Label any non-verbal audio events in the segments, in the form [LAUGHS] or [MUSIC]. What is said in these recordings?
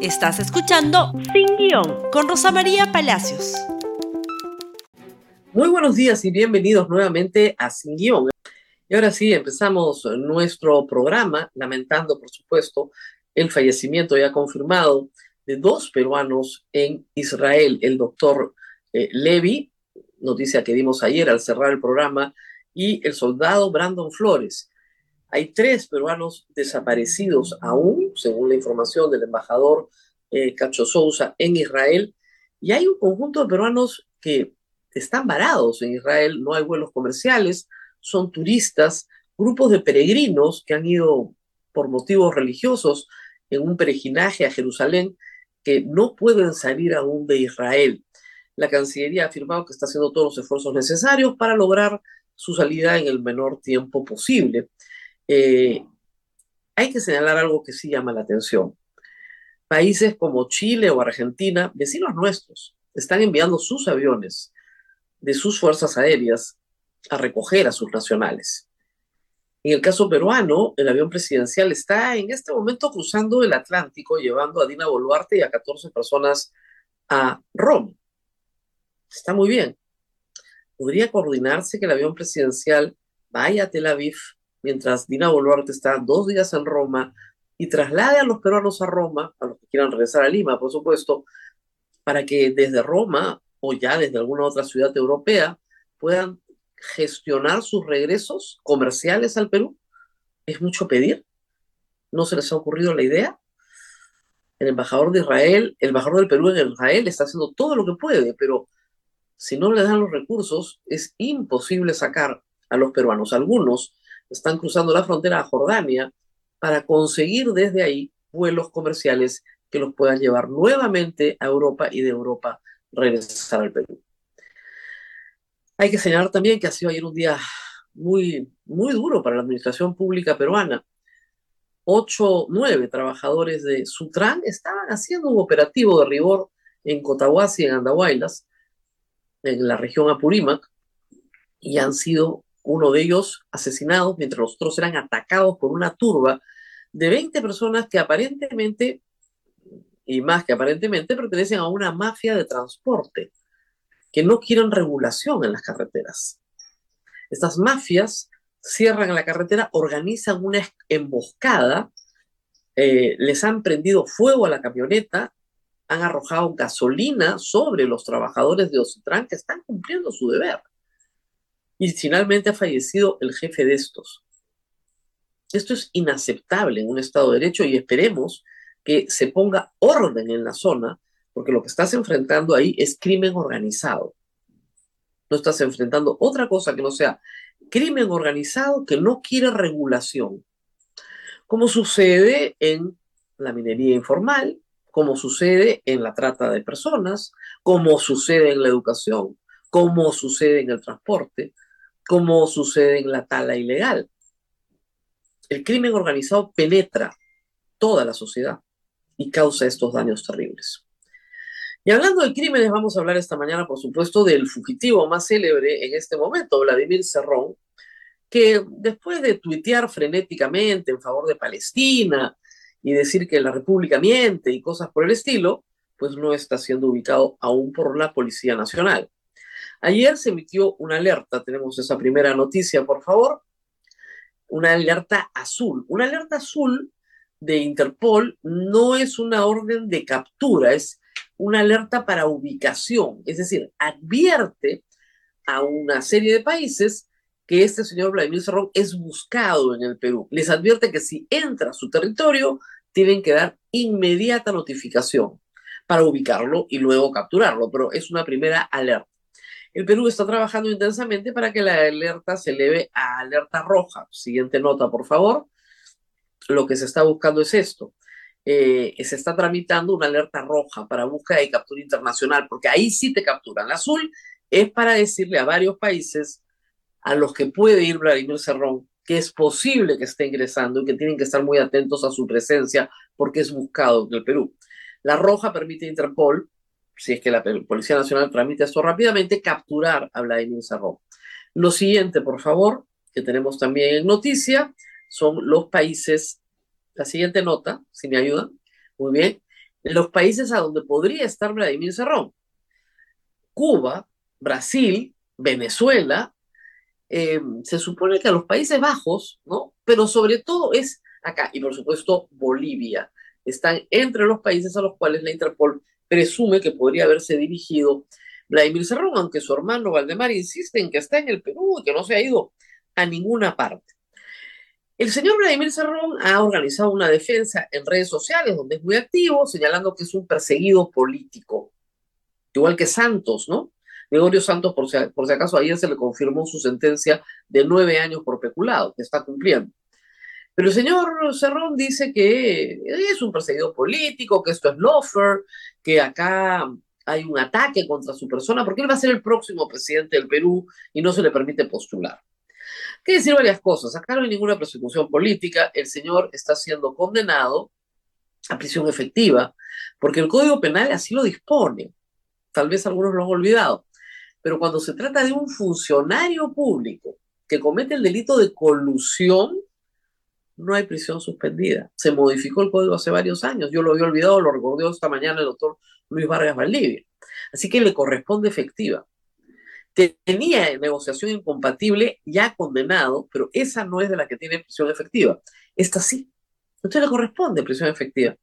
Estás escuchando Sin Guión con Rosa María Palacios. Muy buenos días y bienvenidos nuevamente a Sin Guión. Y ahora sí, empezamos nuestro programa, lamentando, por supuesto, el fallecimiento ya confirmado de dos peruanos en Israel, el doctor eh, Levi, noticia que dimos ayer al cerrar el programa, y el soldado Brandon Flores. Hay tres peruanos desaparecidos aún, según la información del embajador eh, Cacho Sousa en Israel, y hay un conjunto de peruanos que están varados en Israel, no hay vuelos comerciales, son turistas, grupos de peregrinos que han ido por motivos religiosos en un peregrinaje a Jerusalén que no pueden salir aún de Israel. La Cancillería ha afirmado que está haciendo todos los esfuerzos necesarios para lograr su salida en el menor tiempo posible. Eh, hay que señalar algo que sí llama la atención. Países como Chile o Argentina, vecinos nuestros, están enviando sus aviones de sus fuerzas aéreas a recoger a sus nacionales. En el caso peruano, el avión presidencial está en este momento cruzando el Atlántico, llevando a Dina Boluarte y a 14 personas a Roma. Está muy bien. Podría coordinarse que el avión presidencial vaya a Tel Aviv mientras Dina Boluarte está dos días en Roma y traslade a los peruanos a Roma, a los que quieran regresar a Lima, por supuesto, para que desde Roma o ya desde alguna otra ciudad europea puedan gestionar sus regresos comerciales al Perú? ¿Es mucho pedir? ¿No se les ha ocurrido la idea? El embajador de Israel, el embajador del Perú en Israel está haciendo todo lo que puede, pero si no le dan los recursos, es imposible sacar a los peruanos. Algunos están cruzando la frontera a Jordania para conseguir desde ahí vuelos comerciales que los puedan llevar nuevamente a Europa y de Europa regresar al Perú. Hay que señalar también que ha sido ayer un día muy, muy duro para la administración pública peruana. Ocho, nueve trabajadores de Sutran estaban haciendo un operativo de rigor en Cotahuasi, en Andahuaylas, en la región Apurímac, y han sido uno de ellos asesinados mientras los otros eran atacados por una turba de 20 personas que aparentemente, y más que aparentemente, pertenecen a una mafia de transporte que no quieren regulación en las carreteras. Estas mafias cierran la carretera, organizan una emboscada, eh, les han prendido fuego a la camioneta, han arrojado gasolina sobre los trabajadores de Ocitran que están cumpliendo su deber. Y finalmente ha fallecido el jefe de estos. Esto es inaceptable en un Estado de Derecho y esperemos que se ponga orden en la zona porque lo que estás enfrentando ahí es crimen organizado. No estás enfrentando otra cosa que no sea crimen organizado que no quiere regulación, como sucede en la minería informal, como sucede en la trata de personas, como sucede en la educación, como sucede en el transporte, como sucede en la tala ilegal. El crimen organizado penetra toda la sociedad y causa estos daños terribles. Y hablando de crímenes, vamos a hablar esta mañana, por supuesto, del fugitivo más célebre en este momento, Vladimir Cerrón, que después de tuitear frenéticamente en favor de Palestina y decir que la República miente y cosas por el estilo, pues no está siendo ubicado aún por la Policía Nacional. Ayer se emitió una alerta, tenemos esa primera noticia, por favor, una alerta azul. Una alerta azul de Interpol no es una orden de captura, es una alerta para ubicación, es decir, advierte a una serie de países que este señor Vladimir Cerrón es buscado en el Perú. Les advierte que si entra a su territorio, tienen que dar inmediata notificación para ubicarlo y luego capturarlo, pero es una primera alerta. El Perú está trabajando intensamente para que la alerta se eleve a alerta roja. Siguiente nota, por favor. Lo que se está buscando es esto. Eh, se está tramitando una alerta roja para búsqueda y captura internacional, porque ahí sí te capturan. La azul es para decirle a varios países a los que puede ir Vladimir Cerrón que es posible que esté ingresando y que tienen que estar muy atentos a su presencia porque es buscado en el Perú. La roja permite a Interpol, si es que la Policía Nacional tramite esto rápidamente, capturar a Vladimir Cerrón. Lo siguiente, por favor, que tenemos también en noticia, son los países la siguiente nota, si me ayudan. Muy bien. los países a donde podría estar Vladimir Cerrón. Cuba, Brasil, Venezuela, eh, se supone que a los Países Bajos, ¿no? Pero sobre todo es acá, y por supuesto Bolivia, están entre los países a los cuales la Interpol presume que podría haberse dirigido Vladimir Cerrón, aunque su hermano Valdemar insiste en que está en el Perú y que no se ha ido a ninguna parte. El señor Vladimir Cerrón ha organizado una defensa en redes sociales donde es muy activo, señalando que es un perseguido político, igual que Santos, ¿no? Gregorio Santos, por si, por si acaso, ayer se le confirmó su sentencia de nueve años por peculado, que está cumpliendo. Pero el señor Cerrón dice que es un perseguido político, que esto es lofer, que acá hay un ataque contra su persona, porque él va a ser el próximo presidente del Perú y no se le permite postular. que decir varias cosas. Acá no hay ninguna persecución política. El señor está siendo condenado a prisión efectiva, porque el Código Penal así lo dispone. Tal vez algunos lo han olvidado. Pero cuando se trata de un funcionario público que comete el delito de colusión, no hay prisión suspendida. Se modificó el código hace varios años. Yo lo había olvidado, lo recordó esta mañana el doctor Luis Vargas Valdivia. Así que le corresponde efectiva. Tenía negociación incompatible ya condenado, pero esa no es de la que tiene prisión efectiva. Esta sí. Entonces le corresponde prisión efectiva.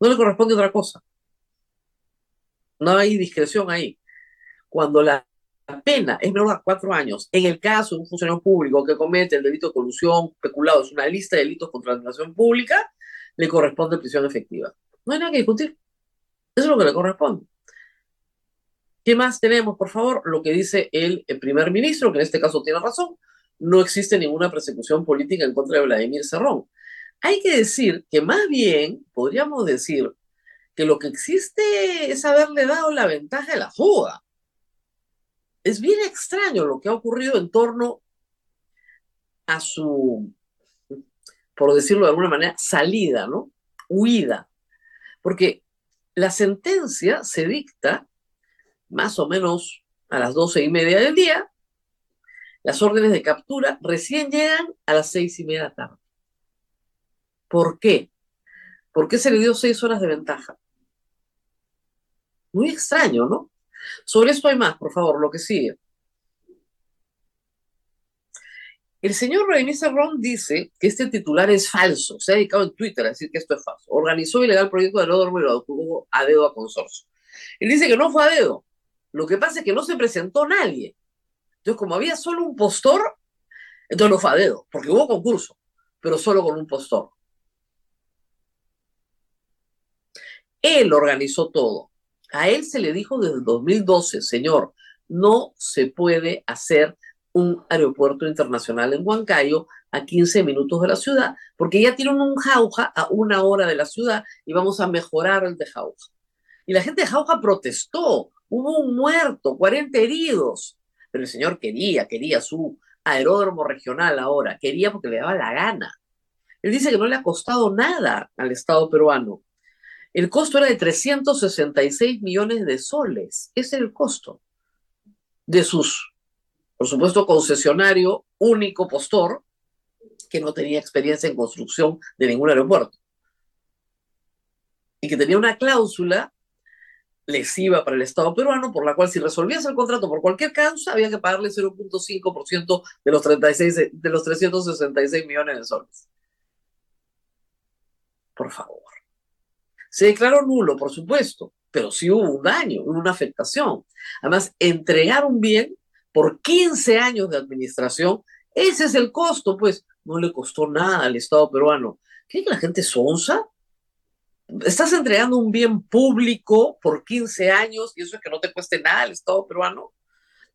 No le corresponde otra cosa. No hay discreción ahí. Cuando la pena es menor a cuatro años, en el caso de un funcionario público que comete el delito de colusión, peculado, es una lista de delitos contra la administración pública, le corresponde prisión efectiva. No hay nada que discutir. Eso es lo que le corresponde. ¿Qué más tenemos, por favor? Lo que dice el, primer ministro, que en este caso tiene razón, no existe ninguna persecución política en contra de Vladimir Serrón. Hay que decir que más bien podríamos decir que lo que existe es haberle dado la ventaja de la fuga es bien extraño lo que ha ocurrido en torno a su, por decirlo de alguna manera, salida, ¿no? Huida. Porque la sentencia se dicta más o menos a las doce y media del día. Las órdenes de captura recién llegan a las seis y media de la tarde. ¿Por qué? ¿Por qué se le dio seis horas de ventaja? Muy extraño, ¿no? Sobre esto hay más, por favor, lo que sigue. El señor Remy Serrón dice que este titular es falso. Se ha dedicado en Twitter a decir que esto es falso. Organizó ilegal proyecto de Lodo y lo a dedo a consorcio. Él dice que no fue a dedo. Lo que pasa es que no se presentó nadie. Entonces, como había solo un postor, entonces no fue a dedo, porque hubo concurso, pero solo con un postor. Él organizó todo. A él se le dijo desde el 2012, señor, no se puede hacer un aeropuerto internacional en Huancayo a 15 minutos de la ciudad, porque ya tienen un jauja a una hora de la ciudad y vamos a mejorar el de jauja. Y la gente de jauja protestó, hubo un muerto, 40 heridos, pero el señor quería, quería su aeródromo regional ahora, quería porque le daba la gana. Él dice que no le ha costado nada al Estado peruano. El costo era de 366 millones de soles. Ese es el costo de sus, por supuesto, concesionario único postor que no tenía experiencia en construcción de ningún aeropuerto. Y que tenía una cláusula lesiva para el Estado peruano, por la cual si resolvías el contrato por cualquier causa, había que pagarle 0.5% de los, 36, de los 366 millones de soles. Por favor. Se declaró nulo, por supuesto, pero sí hubo un daño, una afectación. Además, entregar un bien por 15 años de administración, ese es el costo, pues no le costó nada al Estado peruano. ¿Qué que la gente sonsa? Estás entregando un bien público por 15 años y eso es que no te cueste nada al Estado peruano.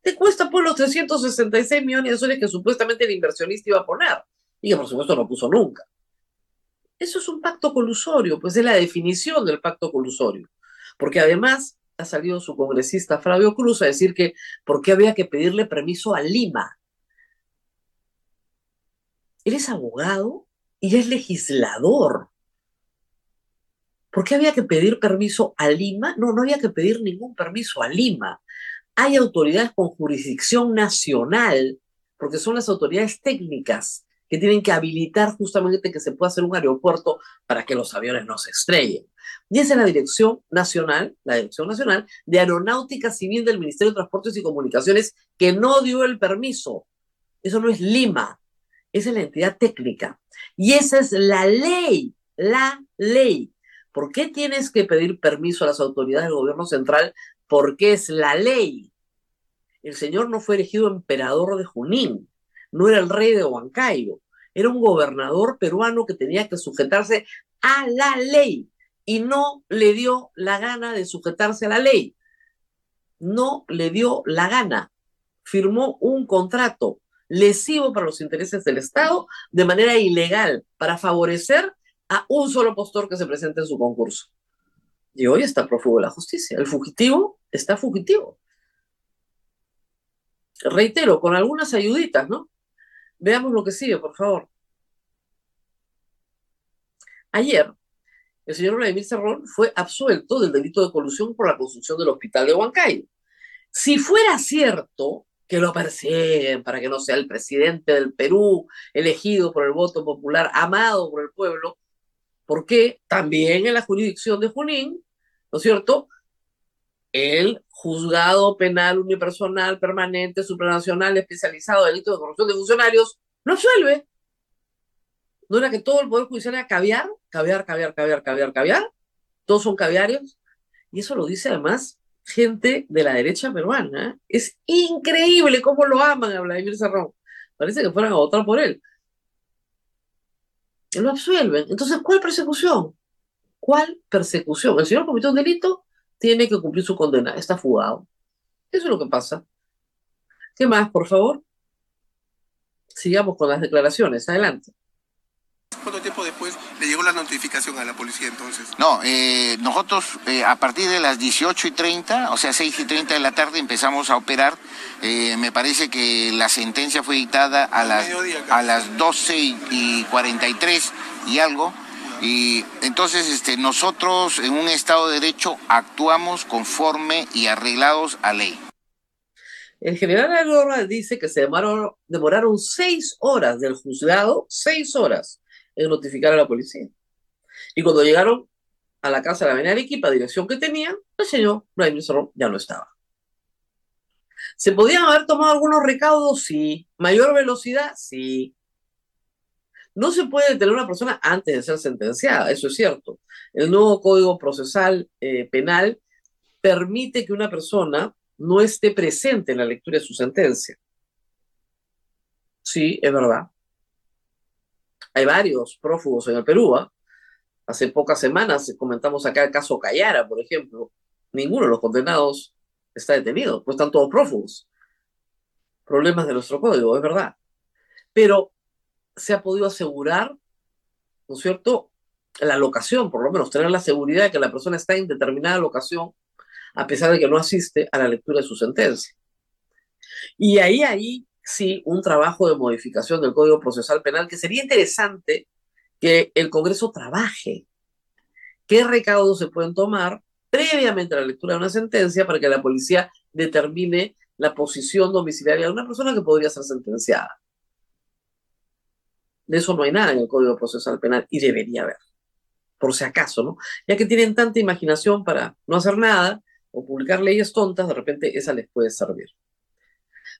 Te cuesta pues los 366 millones de soles que supuestamente el inversionista iba a poner y que por supuesto no puso nunca. Eso es un pacto colusorio, pues es la definición del pacto colusorio. Porque además ha salido su congresista Flavio Cruz a decir que por qué había que pedirle permiso a Lima. Él es abogado y es legislador. ¿Por qué había que pedir permiso a Lima? No, no había que pedir ningún permiso a Lima. Hay autoridades con jurisdicción nacional, porque son las autoridades técnicas que tienen que habilitar justamente que se pueda hacer un aeropuerto para que los aviones no se estrellen. Y esa es la Dirección Nacional, la Dirección Nacional de Aeronáutica Civil del Ministerio de Transportes y Comunicaciones, que no dio el permiso. Eso no es Lima, esa es la entidad técnica. Y esa es la ley, la ley. ¿Por qué tienes que pedir permiso a las autoridades del gobierno central? Porque es la ley. El señor no fue elegido emperador de Junín, no era el rey de Huancayo, era un gobernador peruano que tenía que sujetarse a la ley y no le dio la gana de sujetarse a la ley. No le dio la gana. Firmó un contrato lesivo para los intereses del Estado de manera ilegal para favorecer a un solo postor que se presente en su concurso. Y hoy está prófugo de la justicia. El fugitivo está fugitivo. Reitero, con algunas ayuditas, ¿no? Veamos lo que sigue, por favor. Ayer, el señor Vladimir Cerrón fue absuelto del delito de colusión por la construcción del hospital de Huancayo. Si fuera cierto que lo persiguen para que no sea el presidente del Perú, elegido por el voto popular, amado por el pueblo, porque también en la jurisdicción de Junín, ¿no es cierto? El juzgado penal unipersonal permanente supranacional especializado de delitos de corrupción de funcionarios lo absuelve. ¿No era que todo el Poder Judicial era caviar? Caviar, caviar, caviar, caviar, caviar. Todos son caviarios. Y eso lo dice además gente de la derecha peruana. Es increíble cómo lo aman a Vladimir Serrón. Parece que fueran a votar por él lo absuelven. Entonces, ¿cuál persecución? ¿Cuál persecución? El señor cometió un delito, tiene que cumplir su condena, está fugado. Eso es lo que pasa. ¿Qué más, por favor? Sigamos con las declaraciones. Adelante. ¿Cuánto tiempo después le llegó la notificación a la policía entonces? No, eh, nosotros eh, a partir de las 18 y 30, o sea 6 y 30 de la tarde empezamos a operar. Eh, me parece que la sentencia fue dictada a, las, a las 12 y, 43 y algo. Y entonces este, nosotros en un Estado de Derecho actuamos conforme y arreglados a ley. El general Algorra dice que se demoraron, seis horas del juzgado, seis horas, en notificar a la policía. Y cuando llegaron a la casa de la Avenida Arequipa, dirección que tenían, el señor Vladimir ya no estaba. ¿Se podían haber tomado algunos recaudos? Sí. ¿Mayor velocidad? Sí. No se puede detener a una persona antes de ser sentenciada, eso es cierto. El nuevo Código Procesal eh, Penal permite que una persona no esté presente en la lectura de su sentencia. Sí, es verdad. Hay varios prófugos en el Perú. ¿ah? Hace pocas semanas comentamos acá el caso Cayara, por ejemplo. Ninguno de los condenados está detenido, pues están todos prófugos. Problemas de nuestro código, es verdad. Pero se ha podido asegurar, ¿no es cierto?, la locación, por lo menos tener la seguridad de que la persona está en determinada locación, a pesar de que no asiste a la lectura de su sentencia. Y ahí, ahí sí un trabajo de modificación del Código Procesal Penal que sería interesante que el Congreso trabaje. ¿Qué recaudos se pueden tomar previamente a la lectura de una sentencia para que la policía determine la posición domiciliaria de una persona que podría ser sentenciada? De eso no hay nada en el Código Procesal Penal y debería haber, por si acaso, ¿no? Ya que tienen tanta imaginación para no hacer nada o publicar leyes tontas, de repente esa les puede servir.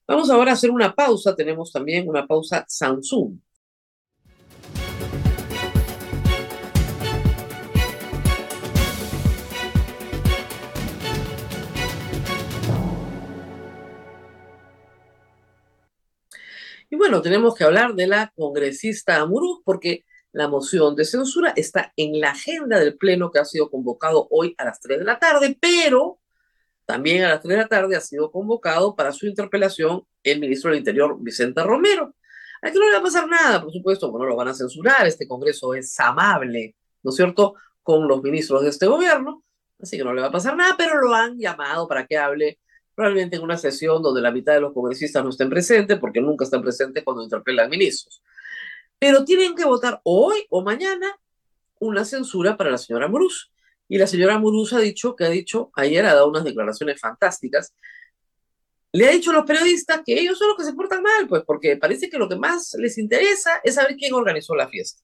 Vamos ahora a hacer una pausa. Tenemos también una pausa Samsung. Bueno, tenemos que hablar de la congresista Amuruz porque la moción de censura está en la agenda del Pleno que ha sido convocado hoy a las 3 de la tarde, pero también a las 3 de la tarde ha sido convocado para su interpelación el ministro del Interior, Vicente Romero. Aquí no le va a pasar nada, por supuesto, no lo van a censurar, este Congreso es amable, ¿no es cierto?, con los ministros de este gobierno, así que no le va a pasar nada, pero lo han llamado para que hable probablemente en una sesión donde la mitad de los congresistas no estén presentes, porque nunca están presentes cuando interpelan ministros. Pero tienen que votar hoy o mañana una censura para la señora Muruz. Y la señora Muruz ha dicho que ha dicho, ayer ha dado unas declaraciones fantásticas, le ha dicho a los periodistas que ellos son los que se portan mal, pues porque parece que lo que más les interesa es saber quién organizó la fiesta.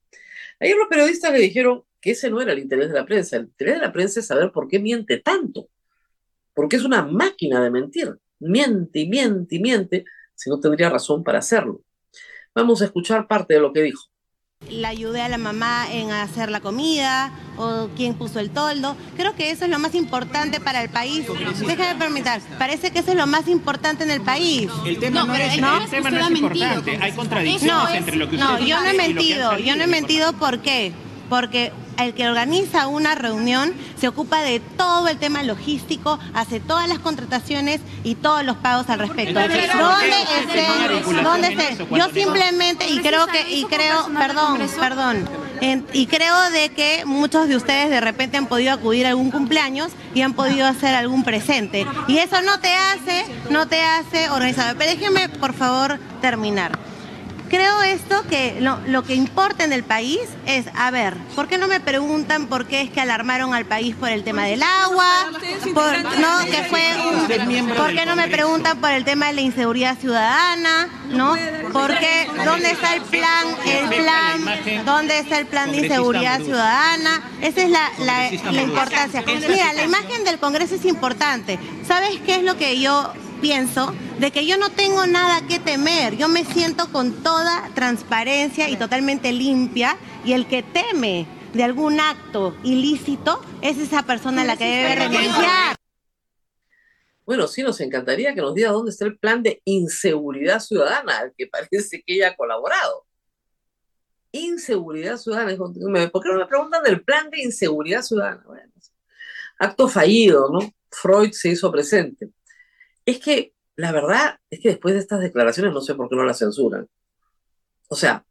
Ayer los periodistas le dijeron, que ese no era el interés de la prensa. El interés de la prensa es saber por qué miente tanto. Porque es una máquina de mentir. Miente y miente y miente si no tendría razón para hacerlo. Vamos a escuchar parte de lo que dijo. La ayudé a la mamá en hacer la comida o quién puso el toldo. Creo que eso es lo más importante para el país. Déjame permitir, parece que eso es lo más importante en el país. El tema no, es, ¿no? El tema no es importante, hay contradicciones entre lo que usted No, yo no he mentido, yo no he mentido ¿por qué? Porque el que organiza una reunión se ocupa de todo el tema logístico, hace todas las contrataciones y todos los pagos al respecto. ¿Dónde estén? Yo simplemente, y creo que, y creo, perdón, perdón, y creo de que muchos de ustedes de repente han podido acudir a algún cumpleaños y han podido hacer algún presente. Y eso no te hace, no te hace organizado. Pero déjenme, por favor, terminar creo esto que lo, que importa en el país es, a ver, ¿por qué no me preguntan por qué es que alarmaron al país por el tema del agua? no, que fue ¿Por qué no me preguntan por el tema de la inseguridad ciudadana? ¿No? ¿Por qué? ¿Dónde está el plan? El plan, ¿dónde está el plan de inseguridad ciudadana? Esa es la, la importancia. Mira, la imagen del Congreso es importante. ¿Sabes qué es lo que yo pienso de que yo no tengo nada que temer, yo me siento con toda transparencia y totalmente limpia y el que teme de algún acto ilícito es esa persona a la que debe renunciar. Bueno, sí, nos encantaría que nos diga dónde está el plan de inseguridad ciudadana, al que parece que ella ha colaborado. Inseguridad ciudadana. ¿Por qué no me preguntan del plan de inseguridad ciudadana? Bueno, acto fallido, ¿no? Freud se hizo presente. Es que la verdad es que después de estas declaraciones no sé por qué no la censuran. O sea,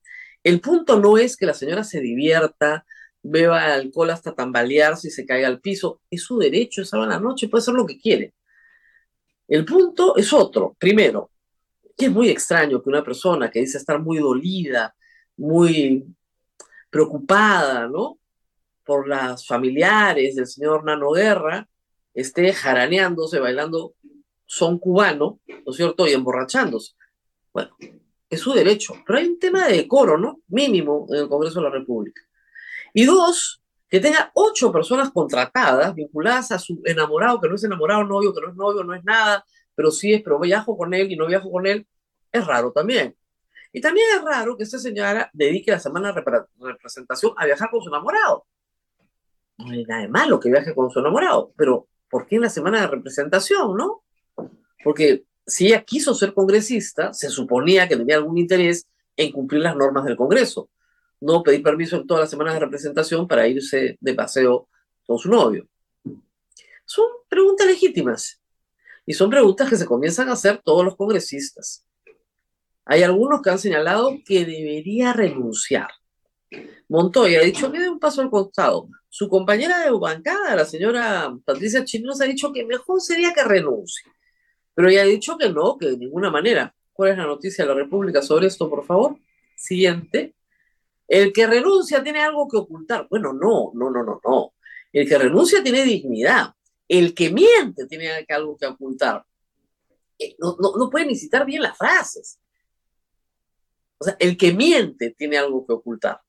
el punto no es que la señora se divierta, beba alcohol hasta tambalearse y se caiga al piso. Es su derecho, es sábado en la noche, puede hacer lo que quiere. El punto es otro. Primero, que es muy extraño que una persona que dice estar muy dolida, muy preocupada, ¿no? Por las familiares del señor Nano Guerra, esté jaraneándose, bailando son cubanos, ¿no es cierto? Y emborrachándose. Bueno, es su derecho, pero hay un tema de decoro, ¿no? Mínimo en el Congreso de la República. Y dos, que tenga ocho personas contratadas, vinculadas a su enamorado, que no es enamorado, novio, que no es novio, no es nada, pero sí es, pero viajo con él y no viajo con él, es raro también. Y también es raro que esta señora dedique la semana de representación a viajar con su enamorado. No hay nada de malo que viaje con su enamorado, pero ¿por qué en la semana de representación, no? Porque si ella quiso ser congresista, se suponía que tenía algún interés en cumplir las normas del Congreso, no pedir permiso en todas las semanas de representación para irse de paseo con su novio. Son preguntas legítimas y son preguntas que se comienzan a hacer todos los congresistas. Hay algunos que han señalado que debería renunciar. Montoya ha dicho que un paso al costado. Su compañera de bancada, la señora Patricia Chinos, ha dicho que mejor sería que renuncie. Pero ya ha dicho que no, que de ninguna manera. ¿Cuál es la noticia de la República sobre esto, por favor? Siguiente. El que renuncia tiene algo que ocultar. Bueno, no, no, no, no, no. El que renuncia tiene dignidad. El que miente tiene algo que ocultar. Eh, no, no, no puede ni citar bien las frases. O sea, el que miente tiene algo que ocultar.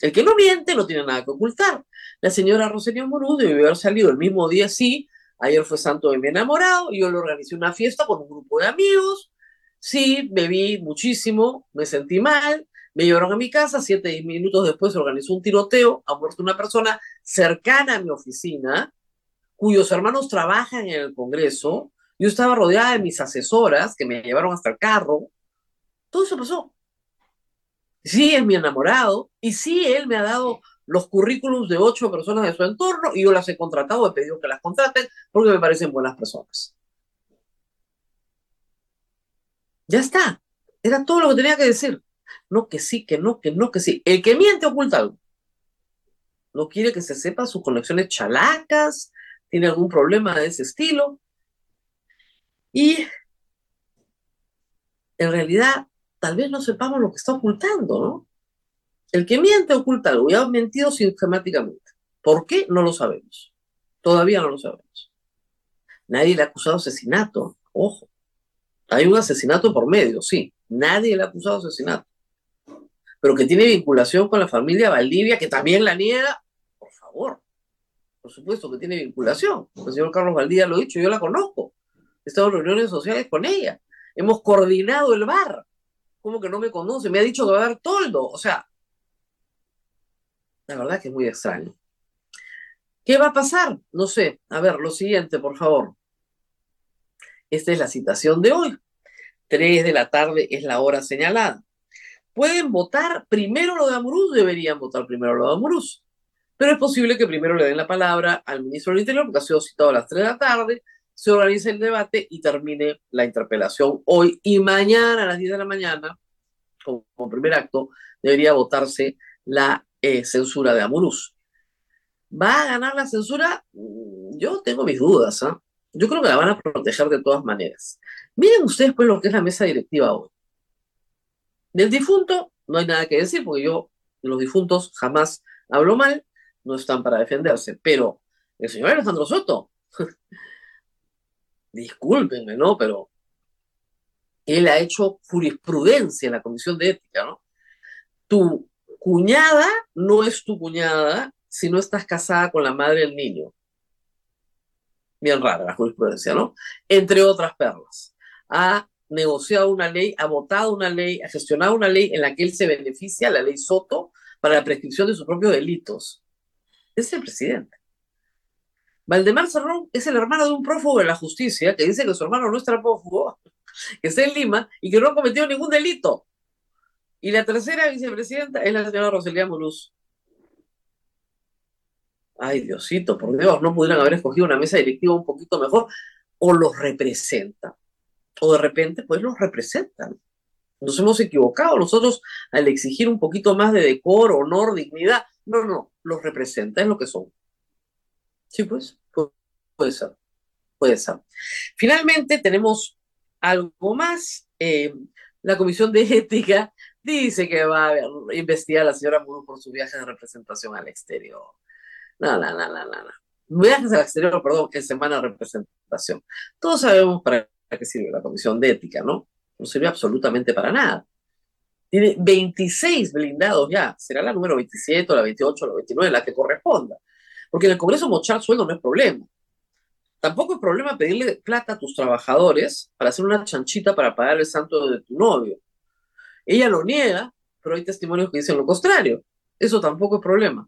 El que no miente no tiene nada que ocultar. La señora Roselia Morú debe haber salido el mismo día, sí, Ayer fue santo de mi enamorado, yo le organicé una fiesta con un grupo de amigos. Sí, bebí muchísimo, me sentí mal, me llevaron a mi casa, siete minutos después se organizó un tiroteo, ha muerto una persona cercana a mi oficina, cuyos hermanos trabajan en el Congreso. Yo estaba rodeada de mis asesoras que me llevaron hasta el carro. Todo eso pasó. Sí, es mi enamorado, y sí, él me ha dado los currículums de ocho personas de su entorno y yo las he contratado, he pedido que las contraten porque me parecen buenas personas. Ya está. Era todo lo que tenía que decir. No que sí, que no, que no, que sí. El que miente oculta algo. No quiere que se sepa sus conexiones chalacas, tiene algún problema de ese estilo. Y en realidad, tal vez no sepamos lo que está ocultando, ¿no? El que miente oculta algo y ha mentido sistemáticamente. ¿Por qué? No lo sabemos. Todavía no lo sabemos. Nadie le ha acusado asesinato. Ojo. Hay un asesinato por medio, sí. Nadie le ha acusado asesinato. Pero que tiene vinculación con la familia Valdivia, que también la niega, favor. Por supuesto que tiene vinculación. El señor Carlos Valdía lo ha dicho, yo la conozco. He estado en reuniones sociales con ella. Hemos coordinado el bar. ¿Cómo que no me conoce? Me ha dicho que va a dar toldo. O sea, la verdad que es muy extraño. ¿Qué va a pasar? No sé. A ver, lo siguiente, por favor. Esta es la citación de hoy. Tres de la tarde es la hora señalada. Pueden votar primero lo de Amuruz, deberían votar primero lo de Amuruz. Pero es posible que primero le den la palabra al ministro del Interior, porque ha sido citado a las 3 de la tarde, se organice el debate y termine la interpelación hoy y mañana a las 10 de la mañana, como, primer acto, debería votarse la eh, censura de Amuruz. ¿Va a ganar la censura? Mm, yo tengo mis dudas. ¿ah? Yo creo que la van a proteger de todas maneras. Miren ustedes pues lo que es la mesa directiva hoy. Del difunto no hay nada que decir, porque yo de los difuntos jamás hablo mal, no están para defenderse. Pero el señor Alejandro Soto, [LAUGHS] discúlpenme, ¿no? Pero él ha hecho jurisprudencia en la Comisión de Ética, ¿no? Tu cuñada no es tu cuñada si no estás casada con la madre del niño. Bien rara la jurisprudencia, ¿no? Entre otras perlas. Ha negociado una ley, ha votado una ley, ha gestionado una ley en la que él se beneficia, la ley Soto, para la prescripción de sus propios delitos. Es el presidente. Valdemar Cerrón es el hermano de un prófugo de la justicia que dice que su hermano no es prófugo, [LAUGHS] que está en Lima y que no ha cometido ningún delito. Y la tercera vicepresidenta es la señora Rosalía Muluz. Ay, Diosito, por Dios, no pudieran haber escogido una mesa directiva un poquito mejor o los representan. O de repente, pues los representan. Nos hemos equivocado nosotros al exigir un poquito más de decoro, honor, dignidad. No, no, los representa, es lo que son. Sí, pues, puede ser, puede ser. Finalmente tenemos algo más. Eh, la Comisión de Ética dice que va a investigar a la señora Muro por su viaje de representación al exterior. No, no, no, no, no. Viajes al exterior, perdón, en semana de representación. Todos sabemos para qué sirve la Comisión de Ética, ¿no? No sirve absolutamente para nada. Tiene 26 blindados ya. Será la número 27 o la 28 o la 29, la que corresponda. Porque en el Congreso mochar sueldo no es problema. Tampoco es problema pedirle plata a tus trabajadores para hacer una chanchita para pagar el santo de tu novio. Ella lo niega, pero hay testimonios que dicen lo contrario. Eso tampoco es problema.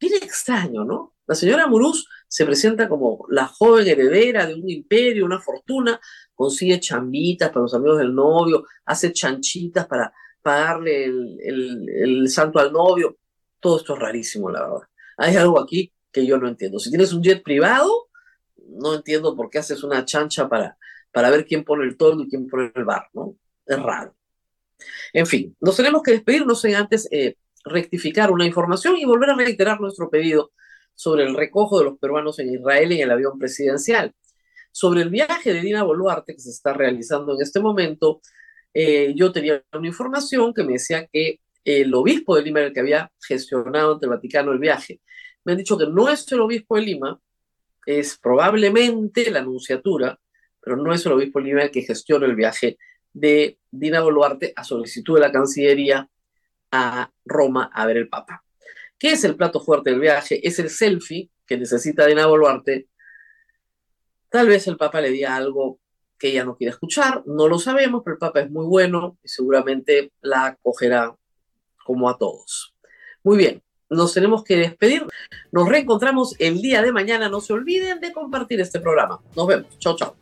Bien extraño, ¿no? La señora Muruz se presenta como la joven heredera de un imperio, una fortuna, consigue chambitas para los amigos del novio, hace chanchitas para pagarle el, santo al novio. Todo esto es rarísimo, la verdad. Hay algo aquí que yo no entiendo. Si tienes un jet privado, no entiendo por qué haces una chancha para, para ver quién pone el toldo y quién pone el bar, ¿no? En fin, nos tenemos que despedir, no sé antes eh, rectificar una información y volver a reiterar nuestro pedido sobre el recojo de los peruanos en Israel en el avión presidencial. Sobre el viaje de Dina Boluarte que se está realizando en este momento, eh, yo tenía una información que me decía que el obispo de Lima era el que había gestionado ante el Vaticano el viaje. Me han dicho que no es el obispo de Lima, es probablemente la anunciatura, pero no es el obispo de Lima el que gestiona el viaje de Dina Boluarte a solicitud de la Cancillería a Roma a ver el Papa. ¿Qué es el plato fuerte del viaje? Es el selfie que necesita Dina Boluarte. Tal vez el Papa le diga algo que ella no quiere escuchar, no lo sabemos, pero el Papa es muy bueno y seguramente la acogerá como a todos. Muy bien, nos tenemos que despedir. Nos reencontramos el día de mañana. No se olviden de compartir este programa. Nos vemos. Chao, chao.